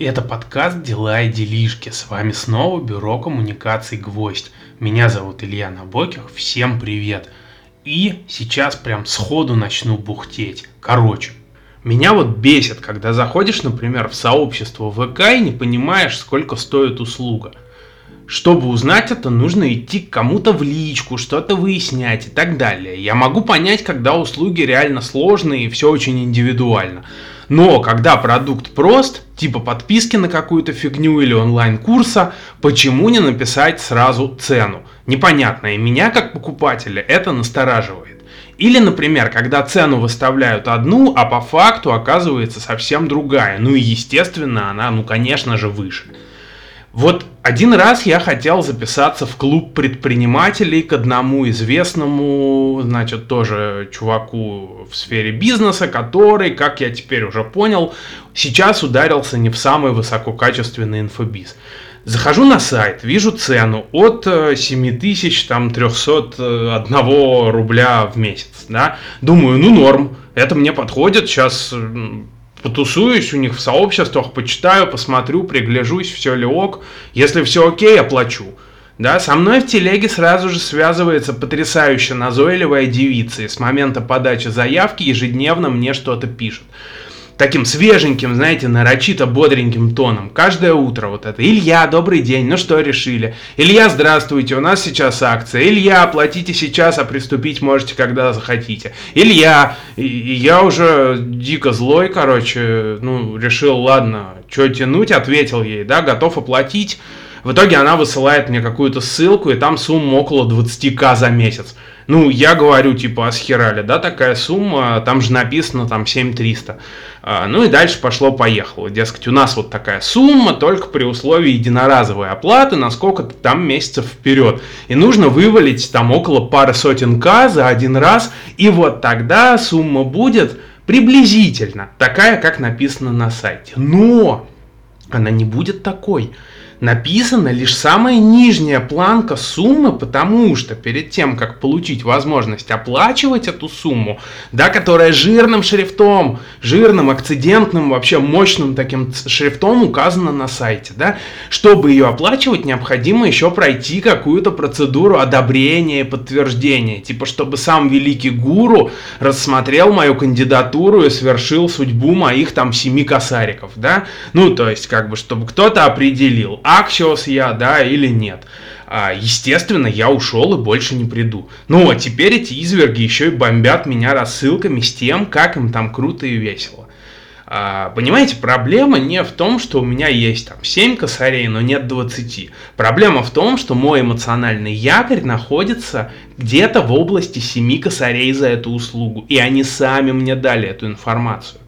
И это подкаст «Дела и делишки». С вами снова Бюро коммуникаций «Гвоздь». Меня зовут Илья Набоких. Всем привет. И сейчас прям сходу начну бухтеть. Короче, меня вот бесит, когда заходишь, например, в сообщество ВК и не понимаешь, сколько стоит услуга. Чтобы узнать это, нужно идти к кому-то в личку, что-то выяснять и так далее. Я могу понять, когда услуги реально сложные и все очень индивидуально. Но когда продукт прост, типа подписки на какую-то фигню или онлайн-курса, почему не написать сразу цену? Непонятно, и меня как покупателя это настораживает. Или, например, когда цену выставляют одну, а по факту оказывается совсем другая. Ну и естественно она, ну конечно же, выше. Вот один раз я хотел записаться в клуб предпринимателей к одному известному, значит, тоже чуваку в сфере бизнеса, который, как я теперь уже понял, сейчас ударился не в самый высококачественный инфобиз. Захожу на сайт, вижу цену от 7301 э, рубля в месяц. Да? Думаю, ну норм, это мне подходит, сейчас потусуюсь у них в сообществах, почитаю, посмотрю, пригляжусь, все ли ок. Если все окей, оплачу. Да, со мной в телеге сразу же связывается потрясающе назойливая девица и с момента подачи заявки ежедневно мне что-то пишет таким свеженьким, знаете, нарочито бодреньким тоном. Каждое утро вот это. Илья, добрый день, ну что решили? Илья, здравствуйте, у нас сейчас акция. Илья, платите сейчас, а приступить можете, когда захотите. Илья, и я уже дико злой, короче, ну, решил, ладно, что тянуть, ответил ей, да, готов оплатить. В итоге она высылает мне какую-то ссылку, и там сумма около 20к за месяц. Ну, я говорю, типа, а схерали, да, такая сумма, там же написано, там, 7300. А, ну и дальше пошло-поехало. Дескать, у нас вот такая сумма, только при условии единоразовой оплаты на сколько-то там месяцев вперед. И нужно вывалить там около пары сотен к за один раз, и вот тогда сумма будет приблизительно такая, как написано на сайте. Но она не будет такой написана лишь самая нижняя планка суммы, потому что перед тем, как получить возможность оплачивать эту сумму, да, которая жирным шрифтом, жирным, акцидентным, вообще мощным таким шрифтом указана на сайте, да, чтобы ее оплачивать, необходимо еще пройти какую-то процедуру одобрения и подтверждения, типа, чтобы сам великий гуру рассмотрел мою кандидатуру и свершил судьбу моих там семи косариков, да, ну, то есть, как бы, чтобы кто-то определил, Аксиос я, да, или нет. А, естественно, я ушел и больше не приду. Ну, а теперь эти изверги еще и бомбят меня рассылками с тем, как им там круто и весело. А, понимаете, проблема не в том, что у меня есть там 7 косарей, но нет 20. Проблема в том, что мой эмоциональный якорь находится где-то в области 7 косарей за эту услугу. И они сами мне дали эту информацию.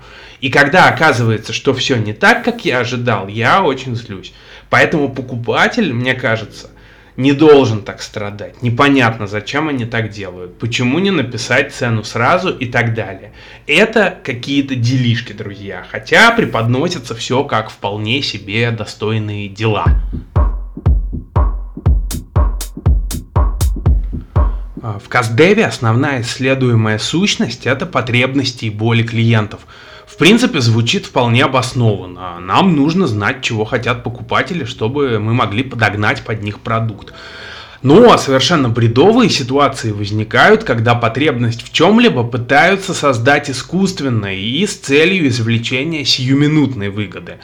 И когда оказывается, что все не так, как я ожидал, я очень злюсь. Поэтому покупатель, мне кажется, не должен так страдать. Непонятно, зачем они так делают. Почему не написать цену сразу и так далее. Это какие-то делишки, друзья. Хотя преподносится все как вполне себе достойные дела. А, в Каздеве основная исследуемая сущность – это потребности и боли клиентов – в принципе, звучит вполне обоснованно. Нам нужно знать, чего хотят покупатели, чтобы мы могли подогнать под них продукт. Но совершенно бредовые ситуации возникают, когда потребность в чем-либо пытаются создать искусственно и с целью извлечения сиюминутной выгоды.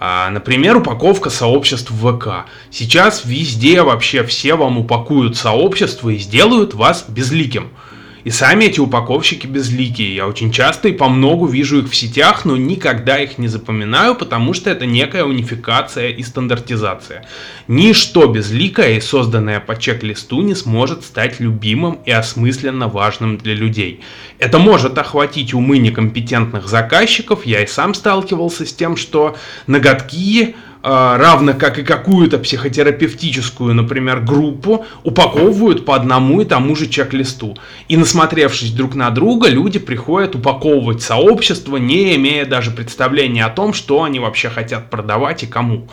А, например, упаковка сообществ ВК. Сейчас везде вообще все вам упакуют сообщество и сделают вас безликим. И сами эти упаковщики безликие. Я очень часто и по многу вижу их в сетях, но никогда их не запоминаю, потому что это некая унификация и стандартизация. Ничто безликое и созданное по чек-листу не сможет стать любимым и осмысленно важным для людей. Это может охватить умы некомпетентных заказчиков, я и сам сталкивался с тем, что ноготки равно как и какую-то психотерапевтическую, например, группу, упаковывают по одному и тому же чек-листу. И насмотревшись друг на друга, люди приходят упаковывать сообщество, не имея даже представления о том, что они вообще хотят продавать и кому.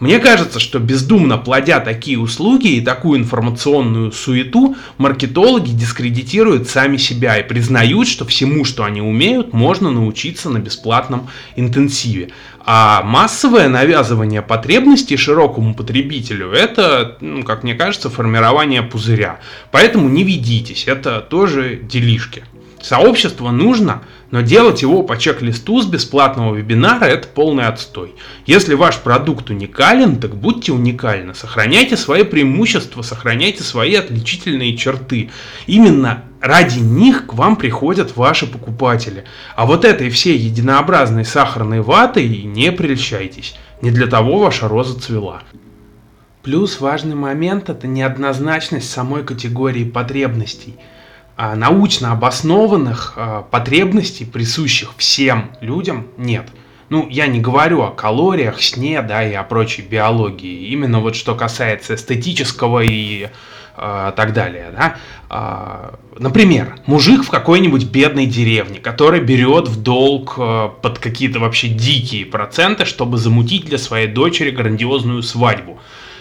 Мне кажется, что бездумно плодя такие услуги и такую информационную суету, маркетологи дискредитируют сами себя и признают, что всему, что они умеют, можно научиться на бесплатном интенсиве. А массовое навязывание потребностей широкому потребителю – это, ну, как мне кажется, формирование пузыря. Поэтому не ведитесь, это тоже делишки. Сообщество нужно, но делать его по чек-листу с бесплатного вебинара – это полный отстой. Если ваш продукт уникален, так будьте уникальны. Сохраняйте свои преимущества, сохраняйте свои отличительные черты. Именно ради них к вам приходят ваши покупатели. А вот этой всей единообразной сахарной ватой не прельщайтесь. Не для того ваша роза цвела. Плюс важный момент – это неоднозначность самой категории потребностей – научно обоснованных а, потребностей, присущих всем людям, нет. Ну, я не говорю о калориях, сне, да, и о прочей биологии. Именно вот что касается эстетического и э, так далее, да. Э, например, мужик в какой-нибудь бедной деревне, который берет в долг э, под какие-то вообще дикие проценты, чтобы замутить для своей дочери грандиозную свадьбу.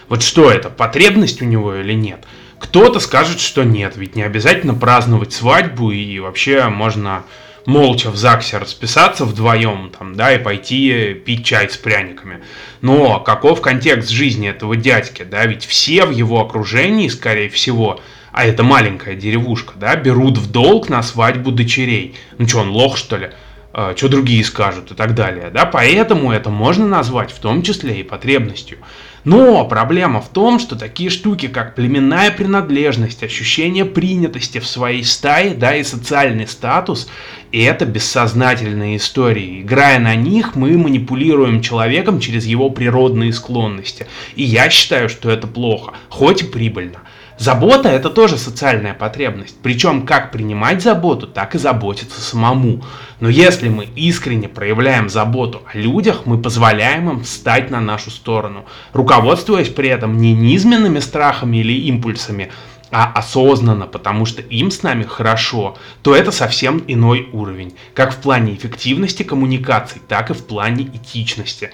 Вот что это, потребность у него или нет? Кто-то скажет, что нет, ведь не обязательно праздновать свадьбу и вообще можно молча в ЗАГСе расписаться вдвоем, там, да, и пойти пить чай с пряниками. Но каков контекст жизни этого дядьки, да, ведь все в его окружении, скорее всего, а это маленькая деревушка, да, берут в долг на свадьбу дочерей. Ну что, он лох, что ли? А, что другие скажут и так далее, да, поэтому это можно назвать в том числе и потребностью. Но проблема в том, что такие штуки, как племенная принадлежность, ощущение принятости в своей стае, да, и социальный статус, это бессознательные истории. Играя на них, мы манипулируем человеком через его природные склонности. И я считаю, что это плохо, хоть и прибыльно. Забота – это тоже социальная потребность. Причем как принимать заботу, так и заботиться самому. Но если мы искренне проявляем заботу о людях, мы позволяем им встать на нашу сторону, руководствуясь при этом не низменными страхами или импульсами, а осознанно, потому что им с нами хорошо, то это совсем иной уровень, как в плане эффективности коммуникаций, так и в плане этичности.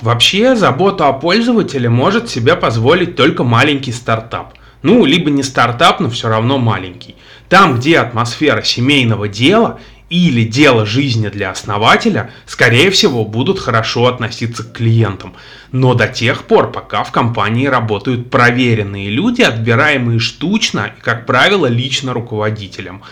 Вообще, заботу о пользователе может себе позволить только маленький стартап. Ну, либо не стартап, но все равно маленький. Там, где атмосфера семейного дела или дело жизни для основателя, скорее всего, будут хорошо относиться к клиентам. Но до тех пор, пока в компании работают проверенные люди, отбираемые штучно и, как правило, лично руководителем.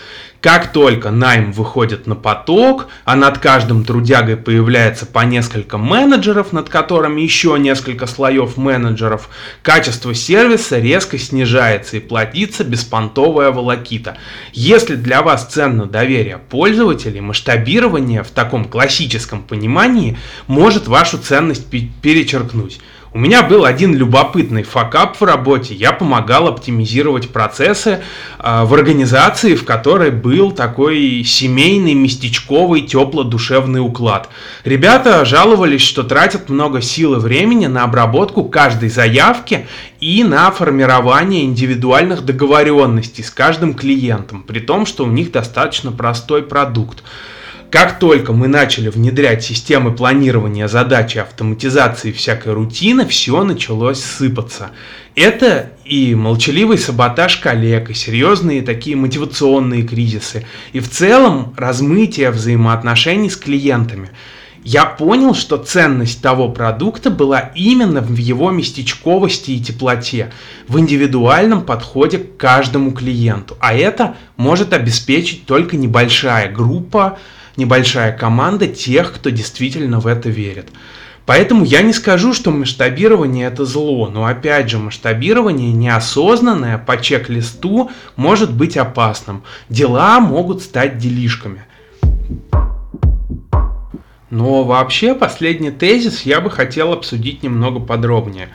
Как только найм выходит на поток, а над каждым трудягой появляется по несколько менеджеров, над которыми еще несколько слоев менеджеров, качество сервиса резко снижается и платится беспонтовая волокита. Если для вас ценно доверие пользователей, масштабирование в таком классическом понимании может вашу ценность перечеркнуть. У меня был один любопытный факап в работе. Я помогал оптимизировать процессы э, в организации, в которой был такой семейный, местечковый, тепло-душевный уклад. Ребята жаловались, что тратят много сил и времени на обработку каждой заявки и на формирование индивидуальных договоренностей с каждым клиентом, при том, что у них достаточно простой продукт. Как только мы начали внедрять системы планирования задач и автоматизации всякой рутины, все началось сыпаться. Это и молчаливый саботаж коллег, и серьезные такие мотивационные кризисы, и в целом размытие взаимоотношений с клиентами. Я понял, что ценность того продукта была именно в его местечковости и теплоте, в индивидуальном подходе к каждому клиенту. А это может обеспечить только небольшая группа небольшая команда тех, кто действительно в это верит. Поэтому я не скажу, что масштабирование это зло, но опять же масштабирование неосознанное по чек-листу может быть опасным. Дела могут стать делишками. Но вообще последний тезис я бы хотел обсудить немного подробнее.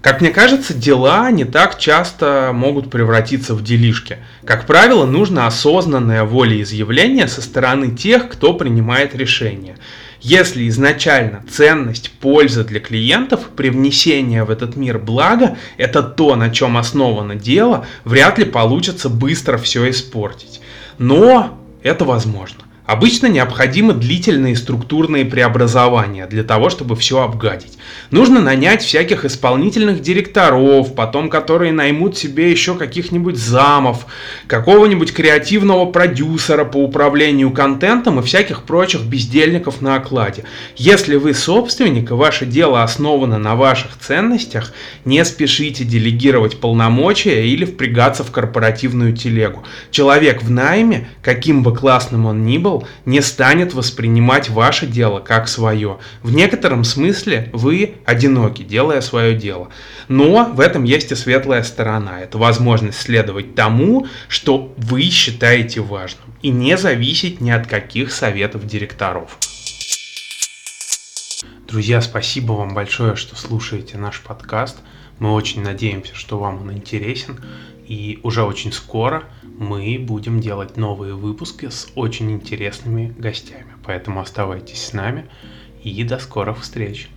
Как мне кажется, дела не так часто могут превратиться в делишки. Как правило, нужно осознанное волеизъявление со стороны тех, кто принимает решения. Если изначально ценность, польза для клиентов, привнесение в этот мир блага – это то, на чем основано дело, вряд ли получится быстро все испортить. Но это возможно. Обычно необходимы длительные структурные преобразования для того, чтобы все обгадить. Нужно нанять всяких исполнительных директоров, потом которые наймут себе еще каких-нибудь замов, какого-нибудь креативного продюсера по управлению контентом и всяких прочих бездельников на окладе. Если вы собственник и ваше дело основано на ваших ценностях, не спешите делегировать полномочия или впрягаться в корпоративную телегу. Человек в найме, каким бы классным он ни был, не станет воспринимать ваше дело как свое. В некотором смысле вы одиноки, делая свое дело. Но в этом есть и светлая сторона. Это возможность следовать тому, что вы считаете важным. И не зависеть ни от каких советов директоров. Друзья, спасибо вам большое, что слушаете наш подкаст. Мы очень надеемся, что вам он интересен. И уже очень скоро мы будем делать новые выпуски с очень интересными гостями. Поэтому оставайтесь с нами и до скорых встреч.